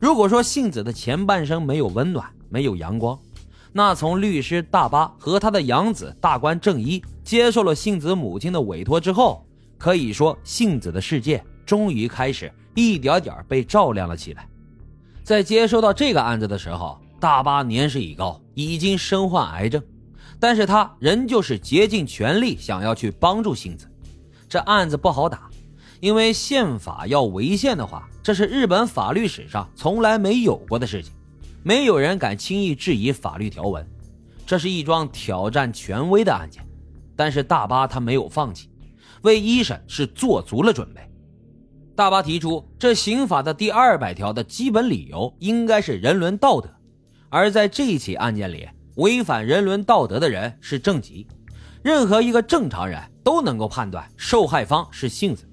如果说幸子的前半生没有温暖，没有阳光，那从律师大巴和他的养子大官正一接受了幸子母亲的委托之后，可以说幸子的世界终于开始一点点被照亮了起来。在接收到这个案子的时候，大巴年事已高，已经身患癌症，但是他仍旧是竭尽全力想要去帮助幸子。这案子不好打，因为宪法要违宪的话，这是日本法律史上从来没有过的事情。没有人敢轻易质疑法律条文，这是一桩挑战权威的案件。但是大巴他没有放弃，为一审是做足了准备。大巴提出，这刑法的第二百条的基本理由应该是人伦道德，而在这起案件里，违反人伦道德的人是正吉。任何一个正常人都能够判断受害方是杏子。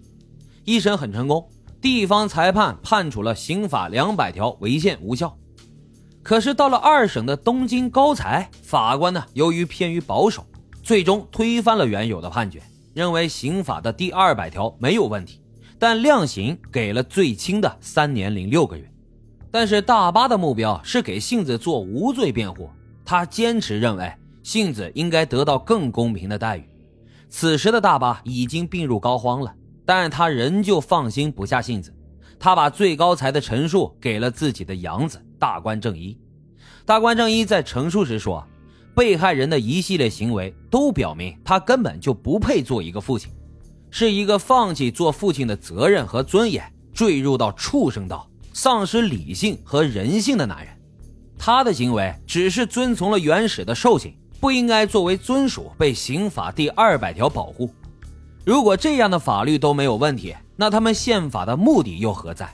一审很成功，地方裁判判处了刑法两百条违宪无效。可是到了二审的东京高裁，法官呢由于偏于保守，最终推翻了原有的判决，认为刑法的第二百条没有问题，但量刑给了最轻的三年零六个月。但是大巴的目标是给杏子做无罪辩护，他坚持认为杏子应该得到更公平的待遇。此时的大巴已经病入膏肓了，但他仍旧放心不下性子。他把最高裁的陈述给了自己的养子大官正一。大官正一在陈述时说：“被害人的一系列行为都表明他根本就不配做一个父亲，是一个放弃做父亲的责任和尊严，坠入到畜生道、丧失理性和人性的男人。他的行为只是遵从了原始的兽性，不应该作为尊属被刑法第二百条保护。如果这样的法律都没有问题。”那他们宪法的目的又何在？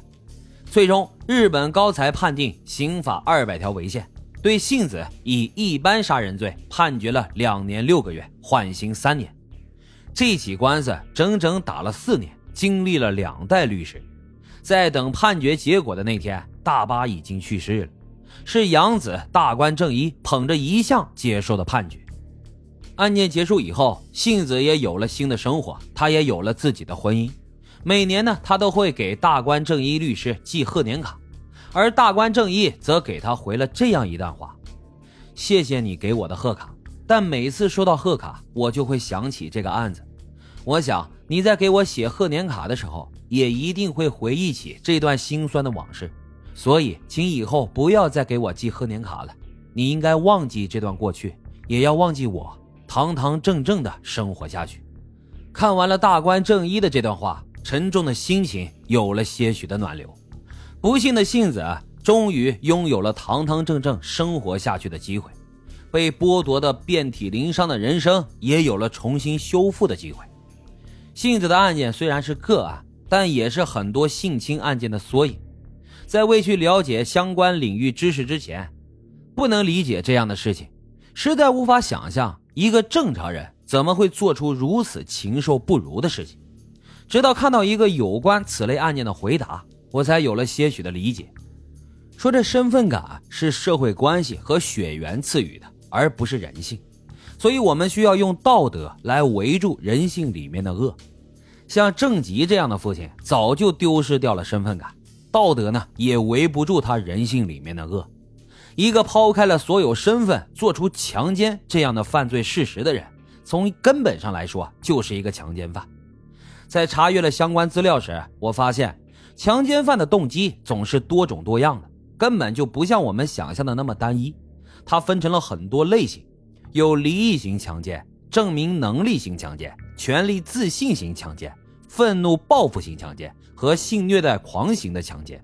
最终，日本高裁判定刑法二百条违宪，对幸子以一般杀人罪判决了两年六个月，缓刑三年。这起官司整整打了四年，经历了两代律师。在等判决结果的那天，大巴已经去世了，是养子大官正一捧着遗像接受的判决。案件结束以后，幸子也有了新的生活，她也有了自己的婚姻。每年呢，她都会给大官正一律师寄贺年卡，而大官正一则给他回了这样一段话：“谢谢你给我的贺卡，但每次收到贺卡，我就会想起这个案子。我想你在给我写贺年卡的时候，也一定会回忆起这段心酸的往事。所以，请以后不要再给我寄贺年卡了。你应该忘记这段过去，也要忘记我，堂堂正正的生活下去。”看完了大官正一的这段话。沉重的心情有了些许的暖流，不幸的杏子终于拥有了堂堂正正生活下去的机会，被剥夺的遍体鳞伤的人生也有了重新修复的机会。杏子的案件虽然是个案，但也是很多性侵案件的缩影。在未去了解相关领域知识之前，不能理解这样的事情，实在无法想象一个正常人怎么会做出如此禽兽不如的事情。直到看到一个有关此类案件的回答，我才有了些许的理解。说这身份感是社会关系和血缘赐予的，而不是人性，所以我们需要用道德来围住人性里面的恶。像郑吉这样的父亲，早就丢失掉了身份感，道德呢也围不住他人性里面的恶。一个抛开了所有身份，做出强奸这样的犯罪事实的人，从根本上来说就是一个强奸犯。在查阅了相关资料时，我发现强奸犯的动机总是多种多样的，根本就不像我们想象的那么单一。它分成了很多类型，有离异型强奸、证明能力型强奸、权力自信型强奸、愤怒报复型强奸和性虐待狂型的强奸。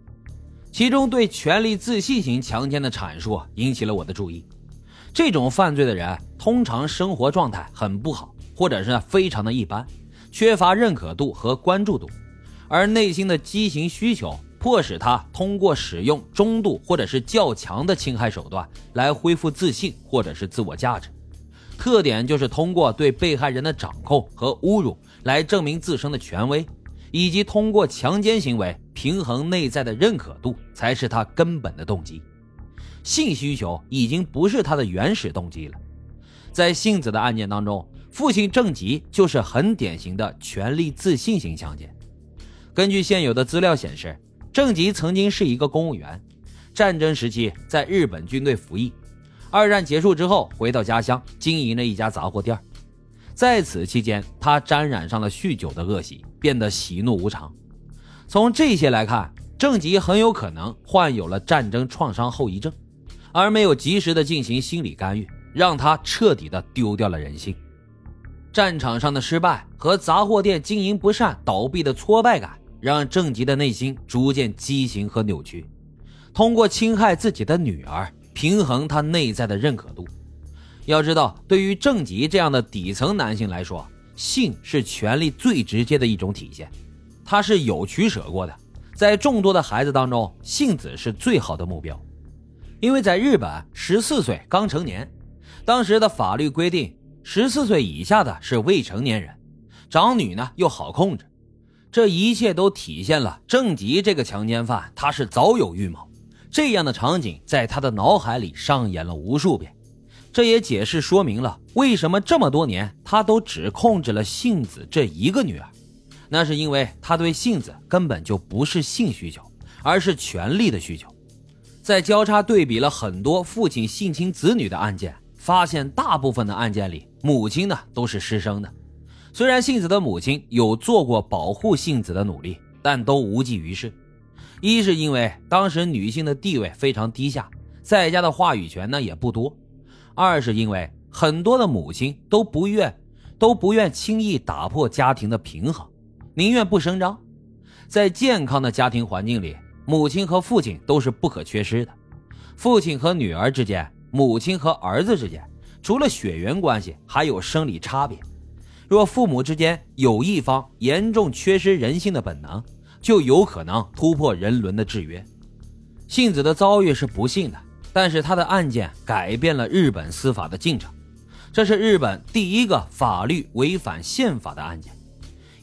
其中对权力自信型强奸的阐述引起了我的注意。这种犯罪的人通常生活状态很不好，或者是非常的一般。缺乏认可度和关注度，而内心的畸形需求迫使他通过使用中度或者是较强的侵害手段来恢复自信或者是自我价值。特点就是通过对被害人的掌控和侮辱来证明自身的权威，以及通过强奸行为平衡内在的认可度，才是他根本的动机。性需求已经不是他的原始动机了。在杏子的案件当中。父亲郑吉就是很典型的权力自信型强奸。根据现有的资料显示，郑吉曾经是一个公务员，战争时期在日本军队服役，二战结束之后回到家乡经营了一家杂货店。在此期间，他沾染上了酗酒的恶习，变得喜怒无常。从这些来看，郑吉很有可能患有了战争创伤后遗症，而没有及时的进行心理干预，让他彻底的丢掉了人性。战场上的失败和杂货店经营不善倒闭的挫败感，让郑吉的内心逐渐畸形和扭曲。通过侵害自己的女儿，平衡他内在的认可度。要知道，对于郑吉这样的底层男性来说，性是权力最直接的一种体现。他是有取舍过的，在众多的孩子当中，杏子是最好的目标，因为在日本，十四岁刚成年，当时的法律规定，十四岁以下的是未成年人，长女呢又好控制，这一切都体现了郑吉这个强奸犯他是早有预谋，这样的场景在他的脑海里上演了无数遍。这也解释说明了为什么这么多年他都只控制了杏子这一个女儿，那是因为他对杏子根本就不是性需求，而是权力的需求。在交叉对比了很多父亲性侵子女的案件，发现大部分的案件里，母亲呢都是失声的。虽然杏子的母亲有做过保护杏子的努力，但都无济于事。一是因为当时女性的地位非常低下，在家的话语权呢也不多。二是因为很多的母亲都不愿都不愿轻易打破家庭的平衡，宁愿不声张。在健康的家庭环境里，母亲和父亲都是不可缺失的。父亲和女儿之间，母亲和儿子之间，除了血缘关系，还有生理差别。若父母之间有一方严重缺失人性的本能，就有可能突破人伦的制约。杏子的遭遇是不幸的。但是他的案件改变了日本司法的进程，这是日本第一个法律违反宪法的案件。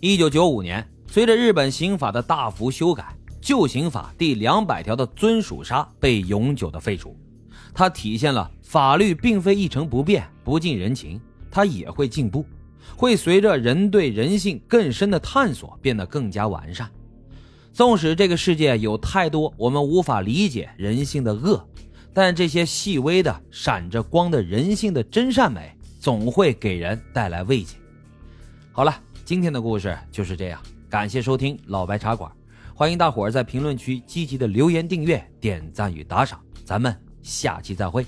一九九五年，随着日本刑法的大幅修改，旧刑法第两百条的尊属杀被永久的废除。它体现了法律并非一成不变、不近人情，它也会进步，会随着人对人性更深的探索变得更加完善。纵使这个世界有太多我们无法理解人性的恶。但这些细微的、闪着光的人性的真善美，总会给人带来慰藉。好了，今天的故事就是这样，感谢收听老白茶馆，欢迎大伙儿在评论区积极的留言、订阅、点赞与打赏，咱们下期再会。